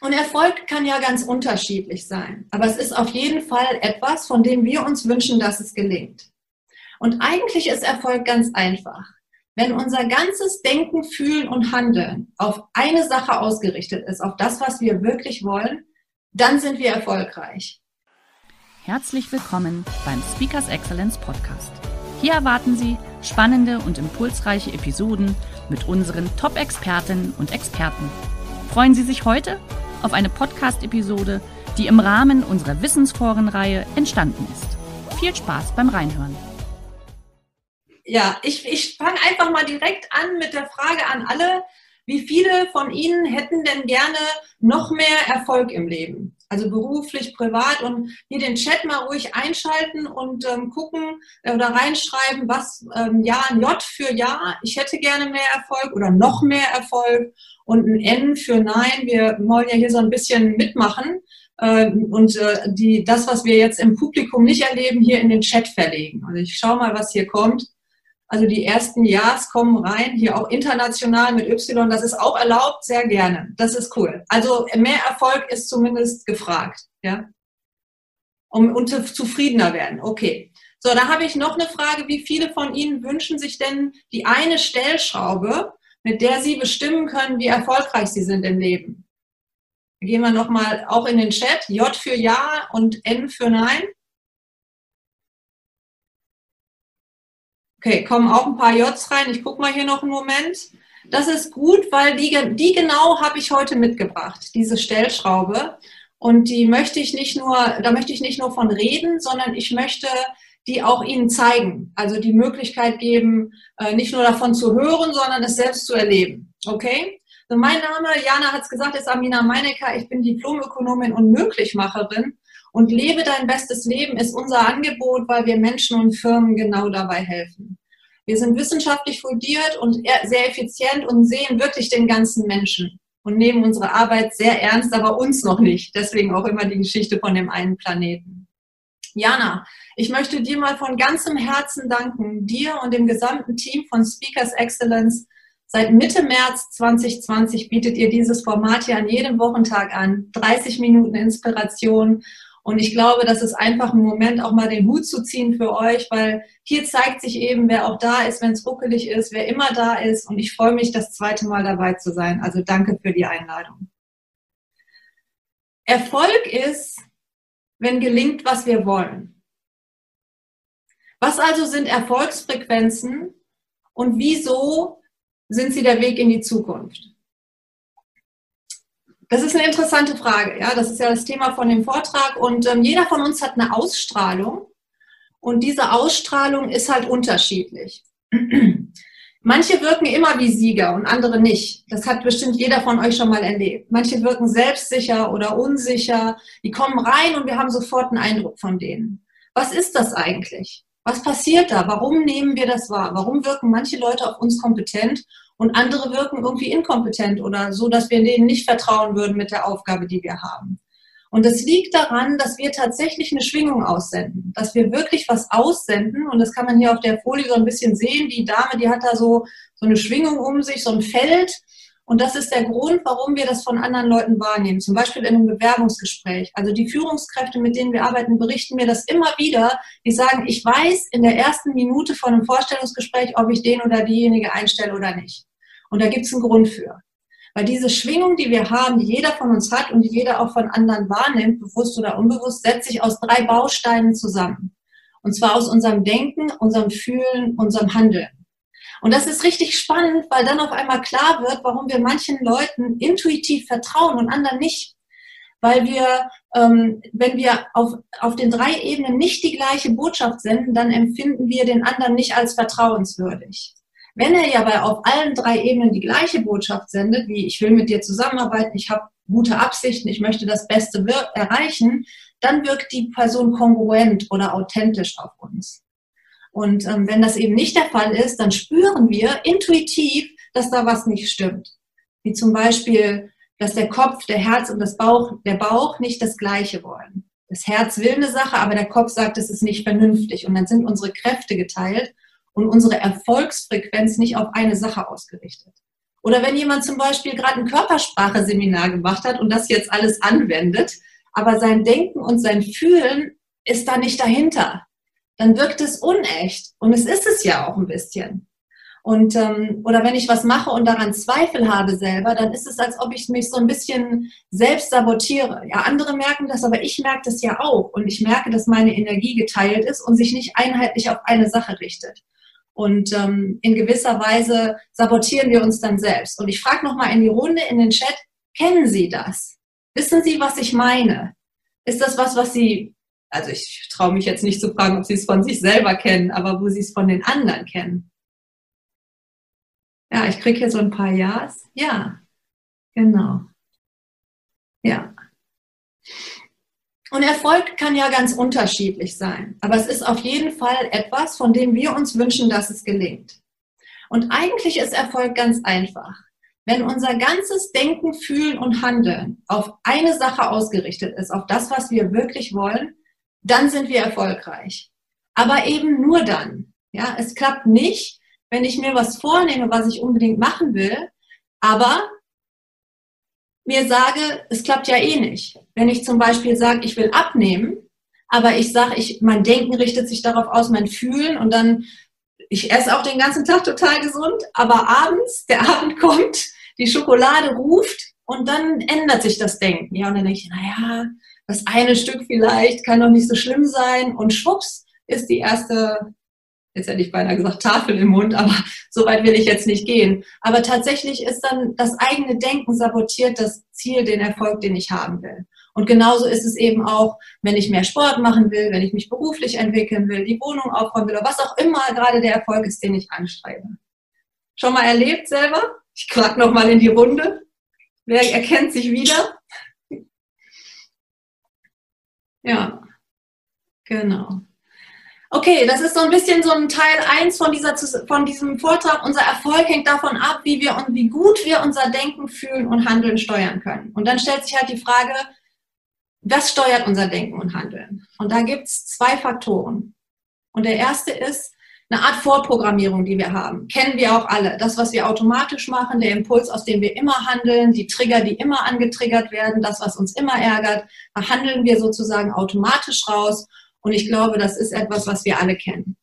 Und Erfolg kann ja ganz unterschiedlich sein. Aber es ist auf jeden Fall etwas, von dem wir uns wünschen, dass es gelingt. Und eigentlich ist Erfolg ganz einfach. Wenn unser ganzes Denken, Fühlen und Handeln auf eine Sache ausgerichtet ist, auf das, was wir wirklich wollen, dann sind wir erfolgreich. Herzlich willkommen beim Speakers Excellence Podcast. Hier erwarten Sie spannende und impulsreiche Episoden mit unseren Top-Expertinnen und Experten. Freuen Sie sich heute auf eine Podcast-Episode, die im Rahmen unserer Wissensforenreihe entstanden ist. Viel Spaß beim Reinhören. Ja, ich, ich fange einfach mal direkt an mit der Frage an alle, wie viele von Ihnen hätten denn gerne noch mehr Erfolg im Leben? Also beruflich, privat und hier den Chat mal ruhig einschalten und ähm, gucken äh, oder reinschreiben, was ähm, ja, J für Ja, ich hätte gerne mehr Erfolg oder noch mehr Erfolg und ein N für Nein. Wir wollen ja hier so ein bisschen mitmachen äh, und äh, die, das, was wir jetzt im Publikum nicht erleben, hier in den Chat verlegen. Also ich schaue mal, was hier kommt. Also die ersten Ja's kommen rein, hier auch international mit Y, das ist auch erlaubt, sehr gerne. Das ist cool. Also mehr Erfolg ist zumindest gefragt, ja. Um, und zufriedener werden. Okay. So, da habe ich noch eine Frage. Wie viele von Ihnen wünschen sich denn die eine Stellschraube, mit der Sie bestimmen können, wie erfolgreich Sie sind im Leben? Gehen wir nochmal auch in den Chat. J für Ja und N für Nein. Okay, kommen auch ein paar Js rein. Ich gucke mal hier noch einen Moment. Das ist gut, weil die, die genau habe ich heute mitgebracht, diese Stellschraube. Und die möchte ich nicht nur, da möchte ich nicht nur von reden, sondern ich möchte die auch Ihnen zeigen. Also die Möglichkeit geben, äh, nicht nur davon zu hören, sondern es selbst zu erleben. Okay? So, mein Name, Jana hat es gesagt, ist Amina Meinecker. Ich bin Diplomökonomin und Möglichmacherin. Und lebe dein bestes Leben ist unser Angebot, weil wir Menschen und Firmen genau dabei helfen. Wir sind wissenschaftlich fundiert und sehr effizient und sehen wirklich den ganzen Menschen und nehmen unsere Arbeit sehr ernst, aber uns noch nicht. Deswegen auch immer die Geschichte von dem einen Planeten. Jana, ich möchte dir mal von ganzem Herzen danken, dir und dem gesamten Team von Speakers Excellence. Seit Mitte März 2020 bietet ihr dieses Format hier an jedem Wochentag an. 30 Minuten Inspiration. Und ich glaube, das ist einfach ein Moment, auch mal den Hut zu ziehen für euch, weil hier zeigt sich eben, wer auch da ist, wenn es ruckelig ist, wer immer da ist. Und ich freue mich, das zweite Mal dabei zu sein. Also danke für die Einladung. Erfolg ist, wenn gelingt, was wir wollen. Was also sind Erfolgsfrequenzen und wieso sind sie der Weg in die Zukunft? Das ist eine interessante Frage. Ja, das ist ja das Thema von dem Vortrag. Und ähm, jeder von uns hat eine Ausstrahlung. Und diese Ausstrahlung ist halt unterschiedlich. Manche wirken immer wie Sieger und andere nicht. Das hat bestimmt jeder von euch schon mal erlebt. Manche wirken selbstsicher oder unsicher. Die kommen rein und wir haben sofort einen Eindruck von denen. Was ist das eigentlich? Was passiert da? Warum nehmen wir das wahr? Warum wirken manche Leute auf uns kompetent und andere wirken irgendwie inkompetent oder so, dass wir denen nicht vertrauen würden mit der Aufgabe, die wir haben? Und es liegt daran, dass wir tatsächlich eine Schwingung aussenden, dass wir wirklich was aussenden. Und das kann man hier auf der Folie so ein bisschen sehen. Die Dame, die hat da so, so eine Schwingung um sich, so ein Feld. Und das ist der Grund, warum wir das von anderen Leuten wahrnehmen. Zum Beispiel in einem Bewerbungsgespräch. Also die Führungskräfte, mit denen wir arbeiten, berichten mir das immer wieder. Die sagen, ich weiß in der ersten Minute von einem Vorstellungsgespräch, ob ich den oder diejenige einstelle oder nicht. Und da gibt es einen Grund für. Weil diese Schwingung, die wir haben, die jeder von uns hat und die jeder auch von anderen wahrnimmt, bewusst oder unbewusst, setzt sich aus drei Bausteinen zusammen. Und zwar aus unserem Denken, unserem Fühlen, unserem Handeln. Und das ist richtig spannend, weil dann auf einmal klar wird, warum wir manchen Leuten intuitiv vertrauen und anderen nicht. Weil wir, ähm, wenn wir auf, auf den drei Ebenen nicht die gleiche Botschaft senden, dann empfinden wir den anderen nicht als vertrauenswürdig. Wenn er ja bei auf allen drei Ebenen die gleiche Botschaft sendet, wie ich will mit dir zusammenarbeiten, ich habe gute Absichten, ich möchte das Beste erreichen, dann wirkt die Person kongruent oder authentisch auf uns. Und ähm, wenn das eben nicht der Fall ist, dann spüren wir intuitiv, dass da was nicht stimmt. Wie zum Beispiel, dass der Kopf, der Herz und das Bauch, der Bauch nicht das Gleiche wollen. Das Herz will eine Sache, aber der Kopf sagt, es ist nicht vernünftig. Und dann sind unsere Kräfte geteilt und unsere Erfolgsfrequenz nicht auf eine Sache ausgerichtet. Oder wenn jemand zum Beispiel gerade ein Körpersprache-Seminar gemacht hat und das jetzt alles anwendet, aber sein Denken und sein Fühlen ist da nicht dahinter, dann wirkt es unecht. Und es ist es ja auch ein bisschen. Und, ähm, oder wenn ich was mache und daran Zweifel habe selber, dann ist es, als ob ich mich so ein bisschen selbst sabotiere. Ja, andere merken das, aber ich merke das ja auch. Und ich merke, dass meine Energie geteilt ist und sich nicht einheitlich auf eine Sache richtet. Und ähm, in gewisser Weise sabotieren wir uns dann selbst. Und ich frage nochmal in die Runde, in den Chat, kennen Sie das? Wissen Sie, was ich meine? Ist das was, was Sie, also ich traue mich jetzt nicht zu fragen, ob Sie es von sich selber kennen, aber wo Sie es von den anderen kennen? Ja, ich kriege hier so ein paar Ja's. Ja, genau. Ja. Und Erfolg kann ja ganz unterschiedlich sein, aber es ist auf jeden Fall etwas, von dem wir uns wünschen, dass es gelingt. Und eigentlich ist Erfolg ganz einfach. Wenn unser ganzes Denken, Fühlen und Handeln auf eine Sache ausgerichtet ist, auf das, was wir wirklich wollen, dann sind wir erfolgreich. Aber eben nur dann. Ja, es klappt nicht, wenn ich mir was vornehme, was ich unbedingt machen will, aber mir sage, es klappt ja eh nicht. Wenn ich zum Beispiel sage, ich will abnehmen, aber ich sage, ich, mein Denken richtet sich darauf aus, mein Fühlen und dann, ich esse auch den ganzen Tag total gesund, aber abends, der Abend kommt, die Schokolade ruft und dann ändert sich das Denken. Ja, und dann denke ich, naja, das eine Stück vielleicht kann doch nicht so schlimm sein und schwupps ist die erste jetzt hätte ich beinahe gesagt Tafel im Mund, aber so weit will ich jetzt nicht gehen. Aber tatsächlich ist dann das eigene Denken sabotiert das Ziel, den Erfolg, den ich haben will. Und genauso ist es eben auch, wenn ich mehr Sport machen will, wenn ich mich beruflich entwickeln will, die Wohnung aufräumen will oder was auch immer gerade der Erfolg ist, den ich anstrebe. Schon mal erlebt selber? Ich frage nochmal in die Runde. Wer erkennt sich wieder? Ja, genau. Okay, das ist so ein bisschen so ein Teil 1 von, dieser, von diesem Vortrag. Unser Erfolg hängt davon ab, wie wir und wie gut wir unser Denken, Fühlen und Handeln steuern können. Und dann stellt sich halt die Frage, was steuert unser Denken und Handeln? Und da gibt es zwei Faktoren. Und der erste ist eine Art Vorprogrammierung, die wir haben. Kennen wir auch alle. Das, was wir automatisch machen, der Impuls, aus dem wir immer handeln, die Trigger, die immer angetriggert werden, das, was uns immer ärgert, da handeln wir sozusagen automatisch raus. Und ich glaube, das ist etwas, was wir alle kennen.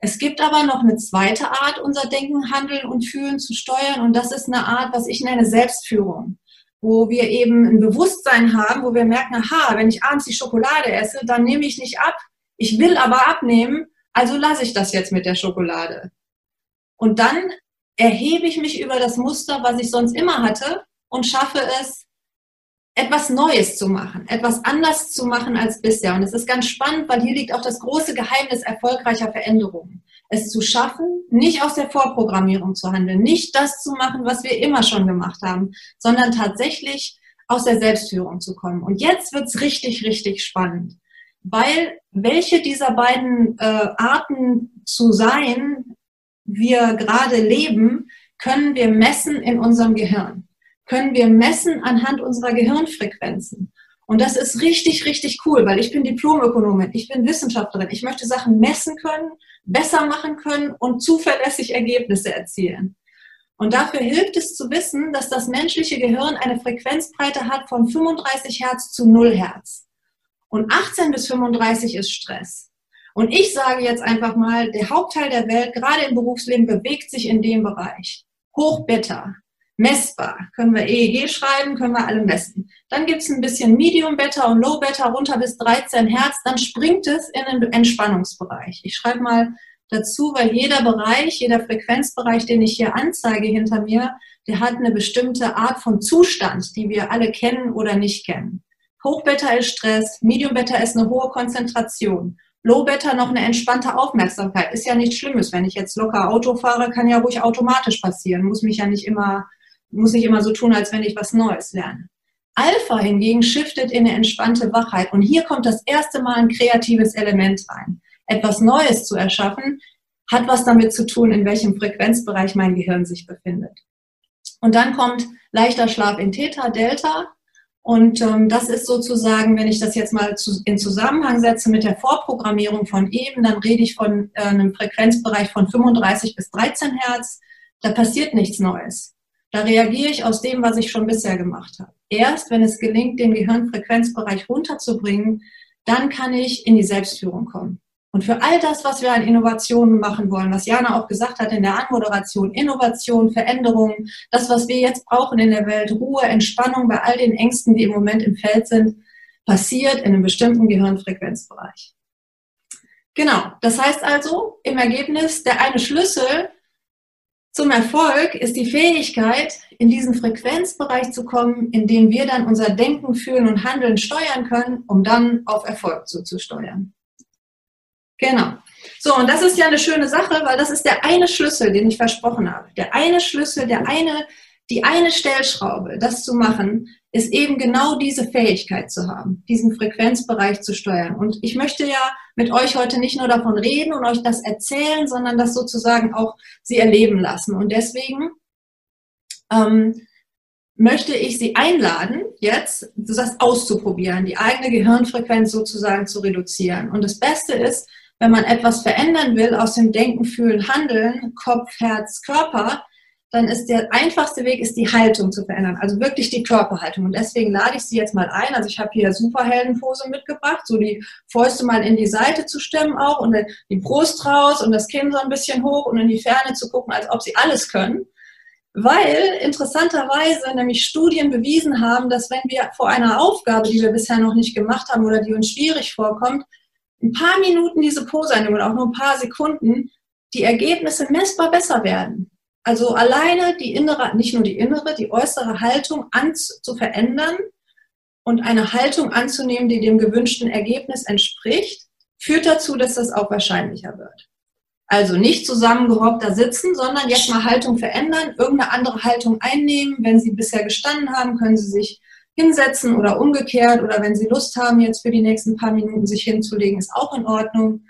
Es gibt aber noch eine zweite Art, unser Denken, Handeln und Fühlen zu steuern. Und das ist eine Art, was ich nenne Selbstführung. Wo wir eben ein Bewusstsein haben, wo wir merken, aha, wenn ich abends die Schokolade esse, dann nehme ich nicht ab. Ich will aber abnehmen, also lasse ich das jetzt mit der Schokolade. Und dann erhebe ich mich über das Muster, was ich sonst immer hatte und schaffe es, etwas Neues zu machen, etwas anders zu machen als bisher. Und es ist ganz spannend, weil hier liegt auch das große Geheimnis erfolgreicher Veränderungen. Es zu schaffen, nicht aus der Vorprogrammierung zu handeln, nicht das zu machen, was wir immer schon gemacht haben, sondern tatsächlich aus der Selbstführung zu kommen. Und jetzt wird's richtig, richtig spannend, weil welche dieser beiden äh, Arten zu sein wir gerade leben, können wir messen in unserem Gehirn können wir messen anhand unserer Gehirnfrequenzen. Und das ist richtig, richtig cool, weil ich bin Diplomökonomin, ich bin Wissenschaftlerin, ich möchte Sachen messen können, besser machen können und zuverlässig Ergebnisse erzielen. Und dafür hilft es zu wissen, dass das menschliche Gehirn eine Frequenzbreite hat von 35 Hertz zu 0 Hertz. Und 18 bis 35 ist Stress. Und ich sage jetzt einfach mal, der Hauptteil der Welt, gerade im Berufsleben, bewegt sich in dem Bereich. Hochbeta, messbar. Können wir EEG schreiben, können wir alle messen. Dann gibt es ein bisschen Medium Beta und Low Beta runter bis 13 Hertz, dann springt es in den Entspannungsbereich. Ich schreibe mal dazu, weil jeder Bereich, jeder Frequenzbereich, den ich hier anzeige hinter mir, der hat eine bestimmte Art von Zustand, die wir alle kennen oder nicht kennen. Hochbeta ist Stress, Medium ist eine hohe Konzentration. Low Beta noch eine entspannte Aufmerksamkeit. Ist ja nichts Schlimmes. Wenn ich jetzt locker Auto fahre, kann ja ruhig automatisch passieren. Muss mich ja nicht immer, muss nicht immer so tun, als wenn ich was Neues lerne. Alpha hingegen shiftet in eine entspannte Wachheit. Und hier kommt das erste Mal ein kreatives Element rein. Etwas Neues zu erschaffen, hat was damit zu tun, in welchem Frequenzbereich mein Gehirn sich befindet. Und dann kommt leichter Schlaf in Theta, Delta. Und ähm, das ist sozusagen, wenn ich das jetzt mal zu, in Zusammenhang setze mit der Vorprogrammierung von eben, dann rede ich von äh, einem Frequenzbereich von 35 bis 13 Hertz. Da passiert nichts Neues. Da reagiere ich aus dem, was ich schon bisher gemacht habe. Erst wenn es gelingt, den Gehirnfrequenzbereich runterzubringen, dann kann ich in die Selbstführung kommen. Und für all das, was wir an Innovationen machen wollen, was Jana auch gesagt hat in der Anmoderation, Innovation, Veränderung, das, was wir jetzt brauchen in der Welt, Ruhe, Entspannung bei all den Ängsten, die im Moment im Feld sind, passiert in einem bestimmten Gehirnfrequenzbereich. Genau, das heißt also im Ergebnis, der eine Schlüssel zum Erfolg ist die Fähigkeit, in diesen Frequenzbereich zu kommen, in dem wir dann unser Denken, Fühlen und Handeln steuern können, um dann auf Erfolg zuzusteuern. Genau. So, und das ist ja eine schöne Sache, weil das ist der eine Schlüssel, den ich versprochen habe. Der eine Schlüssel, der eine, die eine Stellschraube, das zu machen, ist eben genau diese Fähigkeit zu haben, diesen Frequenzbereich zu steuern. Und ich möchte ja mit euch heute nicht nur davon reden und euch das erzählen, sondern das sozusagen auch sie erleben lassen. Und deswegen ähm, möchte ich Sie einladen, jetzt das auszuprobieren, die eigene Gehirnfrequenz sozusagen zu reduzieren. Und das Beste ist, wenn man etwas verändern will aus dem Denken, Fühlen, Handeln, Kopf, Herz, Körper, dann ist der einfachste Weg, ist die Haltung zu verändern, also wirklich die Körperhaltung. Und deswegen lade ich Sie jetzt mal ein. Also ich habe hier Superheldenpose mitgebracht, so die Fäuste mal in die Seite zu stemmen auch und die Brust raus und das Kinn so ein bisschen hoch und in die Ferne zu gucken, als ob Sie alles können. Weil interessanterweise nämlich Studien bewiesen haben, dass wenn wir vor einer Aufgabe, die wir bisher noch nicht gemacht haben oder die uns schwierig vorkommt, ein paar Minuten diese Pose einnehmen oder auch nur ein paar Sekunden, die Ergebnisse messbar besser werden. Also alleine die innere, nicht nur die innere, die äußere Haltung an, zu verändern und eine Haltung anzunehmen, die dem gewünschten Ergebnis entspricht, führt dazu, dass das auch wahrscheinlicher wird. Also nicht zusammengehockt sitzen, sondern jetzt mal Haltung verändern, irgendeine andere Haltung einnehmen. Wenn Sie bisher gestanden haben, können Sie sich hinsetzen oder umgekehrt oder wenn Sie Lust haben, jetzt für die nächsten paar Minuten sich hinzulegen, ist auch in Ordnung.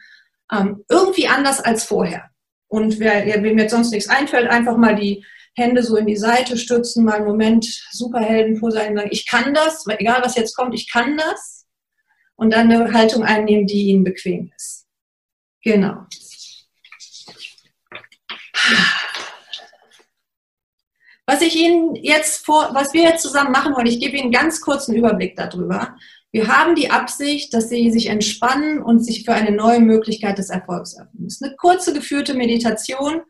Ähm, irgendwie anders als vorher. Und wer, wem jetzt sonst nichts einfällt, einfach mal die Hände so in die Seite stützen, mal einen Moment Superheldenpose sagen, ich kann das, egal was jetzt kommt, ich kann das. Und dann eine Haltung einnehmen, die Ihnen bequem ist. Genau. Was ich Ihnen jetzt vor, was wir jetzt zusammen machen wollen, ich gebe Ihnen einen ganz kurzen Überblick darüber. Wir haben die Absicht, dass Sie sich entspannen und sich für eine neue Möglichkeit des Erfolgs öffnen. Das ist eine kurze geführte Meditation.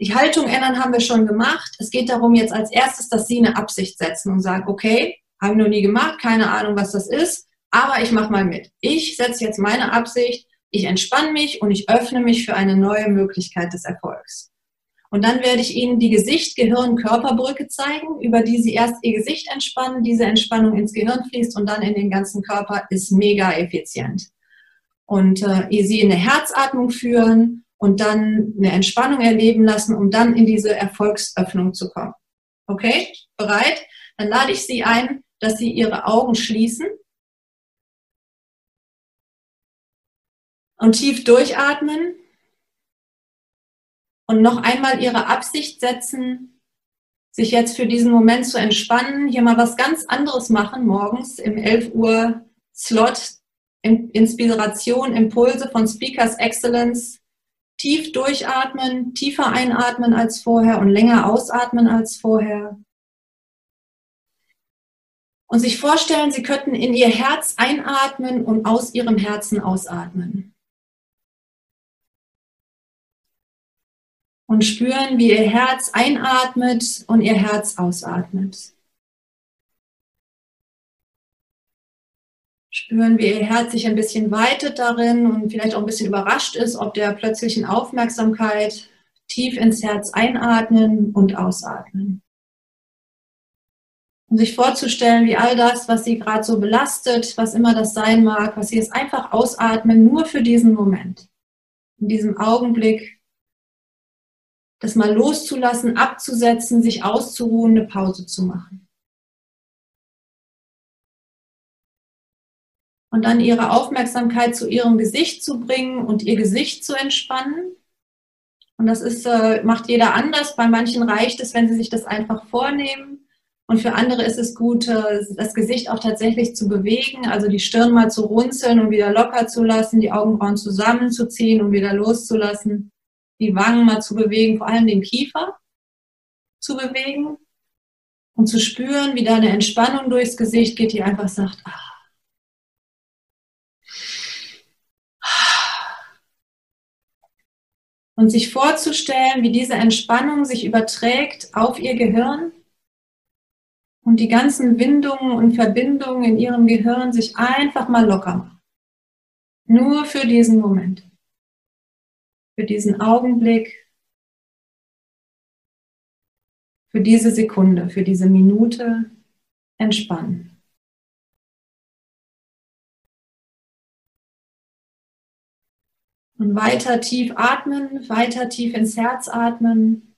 Die Haltung ändern haben wir schon gemacht. Es geht darum jetzt als erstes, dass Sie eine Absicht setzen und sagen, okay, habe ich noch nie gemacht, keine Ahnung, was das ist, aber ich mache mal mit. Ich setze jetzt meine Absicht, ich entspanne mich und ich öffne mich für eine neue Möglichkeit des Erfolgs. Und dann werde ich Ihnen die Gesicht-Gehirn-Körperbrücke zeigen, über die Sie erst Ihr Gesicht entspannen, diese Entspannung ins Gehirn fließt und dann in den ganzen Körper ist mega effizient. Und äh, Sie in eine Herzatmung führen und dann eine Entspannung erleben lassen, um dann in diese Erfolgsöffnung zu kommen. Okay? Bereit? Dann lade ich Sie ein, dass Sie Ihre Augen schließen und tief durchatmen und noch einmal ihre Absicht setzen, sich jetzt für diesen Moment zu entspannen, hier mal was ganz anderes machen, morgens im 11 Uhr Slot, Inspiration, Impulse von Speakers Excellence, tief durchatmen, tiefer einatmen als vorher und länger ausatmen als vorher. Und sich vorstellen, Sie könnten in Ihr Herz einatmen und aus Ihrem Herzen ausatmen. Und spüren, wie ihr Herz einatmet und ihr Herz ausatmet. Spüren, wie ihr Herz sich ein bisschen weitet darin und vielleicht auch ein bisschen überrascht ist, ob der plötzlichen Aufmerksamkeit tief ins Herz einatmen und ausatmen. um sich vorzustellen, wie all das, was sie gerade so belastet, was immer das sein mag, was sie jetzt einfach ausatmen, nur für diesen Moment. In diesem Augenblick, das mal loszulassen, abzusetzen, sich auszuruhen, eine Pause zu machen. Und dann ihre Aufmerksamkeit zu ihrem Gesicht zu bringen und ihr Gesicht zu entspannen. Und das ist, äh, macht jeder anders. Bei manchen reicht es, wenn sie sich das einfach vornehmen. Und für andere ist es gut, äh, das Gesicht auch tatsächlich zu bewegen, also die Stirn mal zu runzeln und wieder locker zu lassen, die Augenbrauen zusammenzuziehen und wieder loszulassen, die Wangen mal zu bewegen, vor allem den Kiefer zu bewegen und zu spüren, wie da eine Entspannung durchs Gesicht geht, die einfach sagt, ah. Und sich vorzustellen, wie diese Entspannung sich überträgt auf ihr Gehirn und die ganzen Windungen und Verbindungen in ihrem Gehirn sich einfach mal locker machen. Nur für diesen Moment. Für diesen Augenblick. Für diese Sekunde, für diese Minute entspannen. Und weiter tief atmen, weiter tief ins Herz atmen.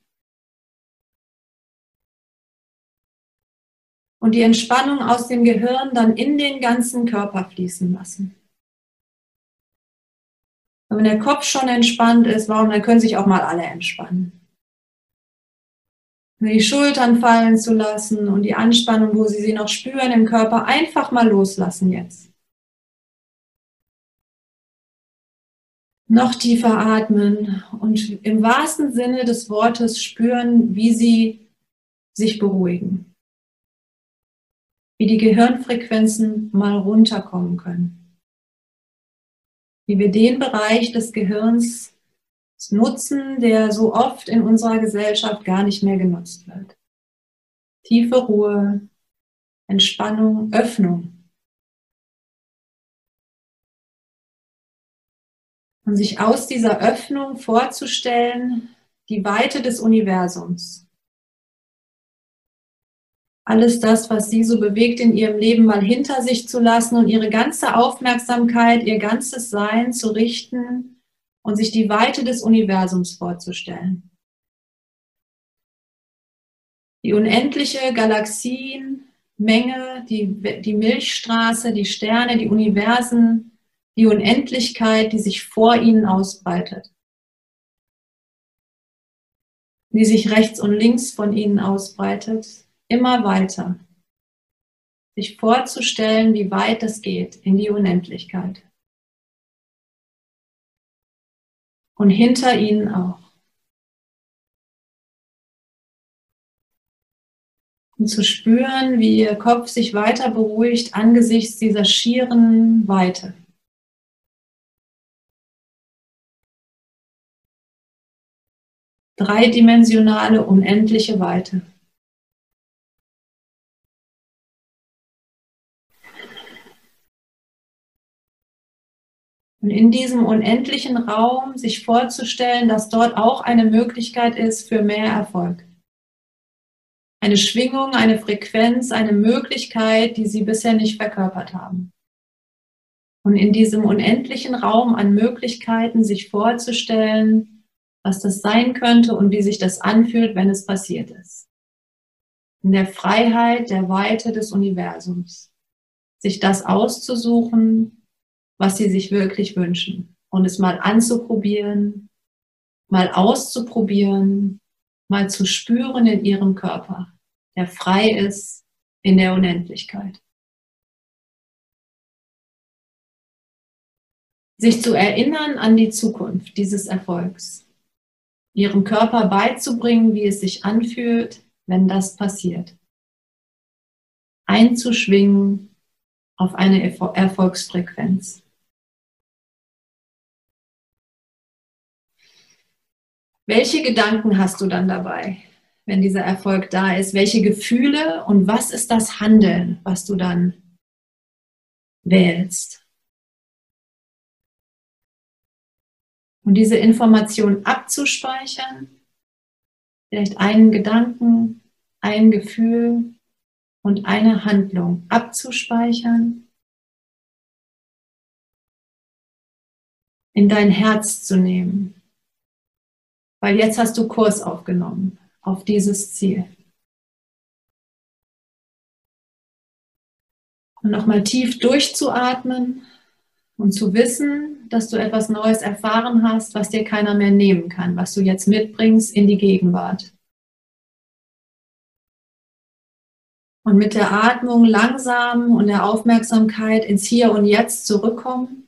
und die Entspannung aus dem Gehirn dann in den ganzen Körper fließen lassen. Wenn der Kopf schon entspannt ist, warum, dann können sich auch mal alle entspannen. Die Schultern fallen zu lassen und die Anspannung, wo Sie sie noch spüren im Körper, einfach mal loslassen jetzt. Noch tiefer atmen und im wahrsten Sinne des Wortes spüren, wie Sie sich beruhigen wie die Gehirnfrequenzen mal runterkommen können. Wie wir den Bereich des Gehirns nutzen, der so oft in unserer Gesellschaft gar nicht mehr genutzt wird. Tiefe Ruhe, Entspannung, Öffnung. Und sich aus dieser Öffnung vorzustellen, die Weite des Universums, alles das, was sie so bewegt in ihrem Leben, mal hinter sich zu lassen und ihre ganze Aufmerksamkeit, ihr ganzes Sein zu richten und sich die Weite des Universums vorzustellen. Die unendliche Galaxienmenge, die, die Milchstraße, die Sterne, die Universen, die Unendlichkeit, die sich vor ihnen ausbreitet. Die sich rechts und links von ihnen ausbreitet immer weiter. Sich vorzustellen, wie weit es geht in die Unendlichkeit. Und hinter ihnen auch. Und zu spüren, wie ihr Kopf sich weiter beruhigt angesichts dieser schieren Weite. Dreidimensionale, unendliche Weite. Und in diesem unendlichen Raum sich vorzustellen, dass dort auch eine Möglichkeit ist für mehr Erfolg. Eine Schwingung, eine Frequenz, eine Möglichkeit, die Sie bisher nicht verkörpert haben. Und in diesem unendlichen Raum an Möglichkeiten sich vorzustellen, was das sein könnte und wie sich das anfühlt, wenn es passiert ist. In der Freiheit, der Weite des Universums. Sich das auszusuchen, was sie sich wirklich wünschen und es mal anzuprobieren, mal auszuprobieren, mal zu spüren in ihrem Körper, der frei ist in der Unendlichkeit. Sich zu erinnern an die Zukunft dieses Erfolgs, ihrem Körper beizubringen, wie es sich anfühlt, wenn das passiert. Einzuschwingen auf eine Erfolgsfrequenz. Welche Gedanken hast du dann dabei, wenn dieser Erfolg da ist? Welche Gefühle und was ist das Handeln, was du dann wählst? Und diese Information abzuspeichern, vielleicht einen Gedanken, ein Gefühl und eine Handlung abzuspeichern, in dein Herz zu nehmen. Weil jetzt hast du Kurs aufgenommen auf dieses Ziel. Und nochmal tief durchzuatmen und zu wissen, dass du etwas Neues erfahren hast, was dir keiner mehr nehmen kann, was du jetzt mitbringst in die Gegenwart. Und mit der Atmung langsam und der Aufmerksamkeit ins Hier und Jetzt zurückkommen,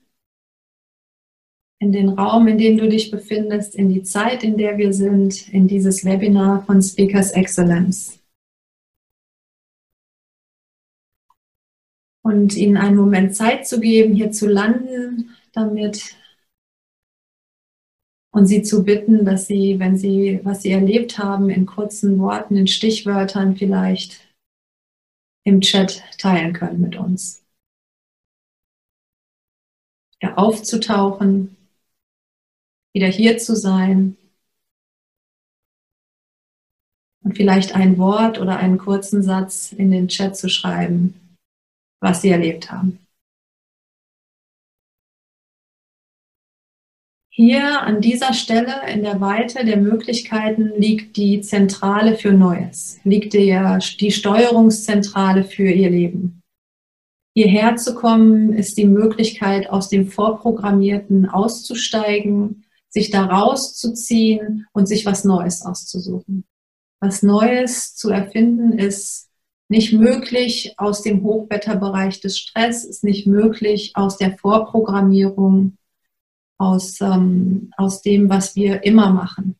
in den Raum, in dem du dich befindest, in die Zeit, in der wir sind, in dieses Webinar von Speakers Excellence. und ihnen einen Moment Zeit zu geben, hier zu landen damit und sie zu bitten, dass sie, wenn sie, was sie erlebt haben, in kurzen Worten, in Stichwörtern vielleicht im Chat teilen können mit uns. Ja, aufzutauchen, wieder hier zu sein und vielleicht ein Wort oder einen kurzen Satz in den Chat zu schreiben, was sie erlebt haben. Hier an dieser Stelle in der Weite der Möglichkeiten liegt die Zentrale für Neues, liegt die, die Steuerungszentrale für ihr Leben. Hierher zu kommen ist die Möglichkeit, aus dem Vorprogrammierten auszusteigen, sich da rauszuziehen und sich was Neues auszusuchen. Was Neues zu erfinden ist nicht möglich aus dem Hochwetterbereich des Stress, ist nicht möglich aus der Vorprogrammierung, aus, ähm, aus dem, was wir immer machen.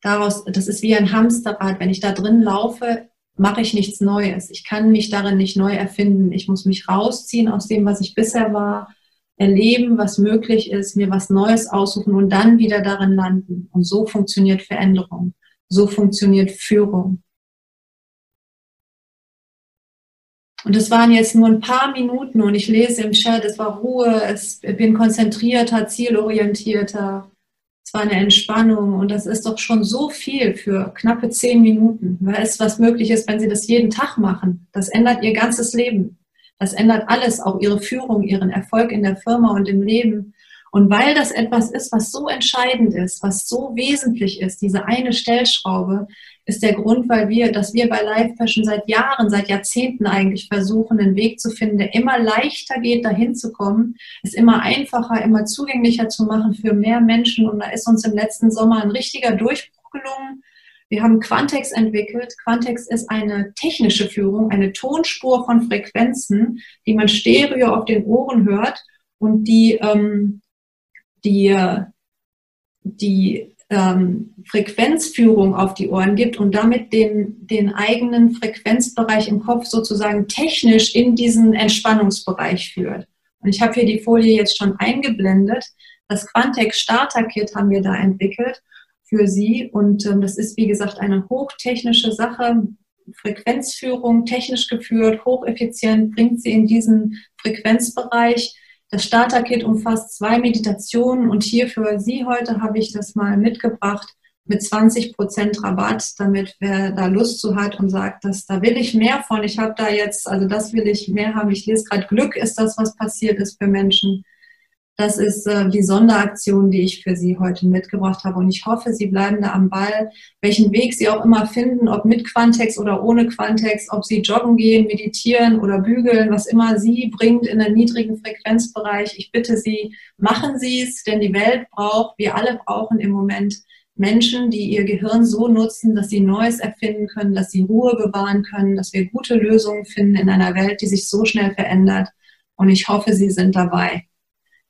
Daraus, das ist wie ein Hamsterrad. Wenn ich da drin laufe, mache ich nichts Neues. Ich kann mich darin nicht neu erfinden. Ich muss mich rausziehen aus dem, was ich bisher war, erleben, was möglich ist, mir was Neues aussuchen und dann wieder darin landen. Und so funktioniert Veränderung. So funktioniert Führung. Und es waren jetzt nur ein paar Minuten und ich lese im Chat, es war Ruhe, es bin konzentrierter, zielorientierter, es war eine Entspannung und das ist doch schon so viel für knappe zehn Minuten. Wer ist, was möglich ist, wenn Sie das jeden Tag machen? Das ändert Ihr ganzes Leben. Das ändert alles, auch Ihre Führung, Ihren Erfolg in der Firma und im Leben. Und weil das etwas ist, was so entscheidend ist, was so wesentlich ist, diese eine Stellschraube, ist der Grund, weil wir, dass wir bei Life Fashion seit Jahren, seit Jahrzehnten eigentlich versuchen, einen Weg zu finden, der immer leichter geht, dahin zu kommen, es immer einfacher, immer zugänglicher zu machen für mehr Menschen. Und da ist uns im letzten Sommer ein richtiger Durchbruch gelungen. Wir haben Quantex entwickelt. Quantex ist eine technische Führung, eine Tonspur von Frequenzen, die man stereo auf den Ohren hört und die, ähm, die, die ähm, Frequenzführung auf die Ohren gibt und damit den, den eigenen Frequenzbereich im Kopf sozusagen technisch in diesen Entspannungsbereich führt. Und ich habe hier die Folie jetzt schon eingeblendet. Das Quantex Starter Kit haben wir da entwickelt für Sie und ähm, das ist wie gesagt eine hochtechnische Sache. Frequenzführung, technisch geführt, hocheffizient, bringt Sie in diesen Frequenzbereich das Starter-Kit umfasst zwei Meditationen und hier für Sie heute habe ich das mal mitgebracht mit 20% Rabatt, damit wer da Lust zu hat und sagt, dass da will ich mehr von. Ich habe da jetzt, also das will ich mehr haben. Ich lese gerade Glück ist das, was passiert ist für Menschen. Das ist äh, die Sonderaktion, die ich für Sie heute mitgebracht habe. Und ich hoffe, Sie bleiben da am Ball, welchen Weg Sie auch immer finden, ob mit Quantex oder ohne Quantex, ob Sie joggen gehen, meditieren oder bügeln, was immer Sie bringt in einen niedrigen Frequenzbereich. Ich bitte Sie, machen Sie es, denn die Welt braucht, wir alle brauchen im Moment Menschen, die ihr Gehirn so nutzen, dass sie Neues erfinden können, dass sie Ruhe bewahren können, dass wir gute Lösungen finden in einer Welt, die sich so schnell verändert. Und ich hoffe, Sie sind dabei.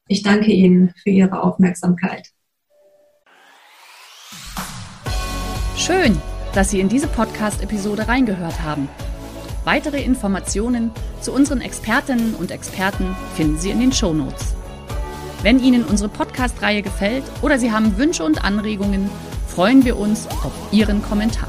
Ich danke Ihnen für Ihre Aufmerksamkeit. Schön, dass Sie in diese Podcast-Episode reingehört haben. Weitere Informationen zu unseren Expertinnen und Experten finden Sie in den Show Notes. Wenn Ihnen unsere Podcast-Reihe gefällt oder Sie haben Wünsche und Anregungen, freuen wir uns auf Ihren Kommentar.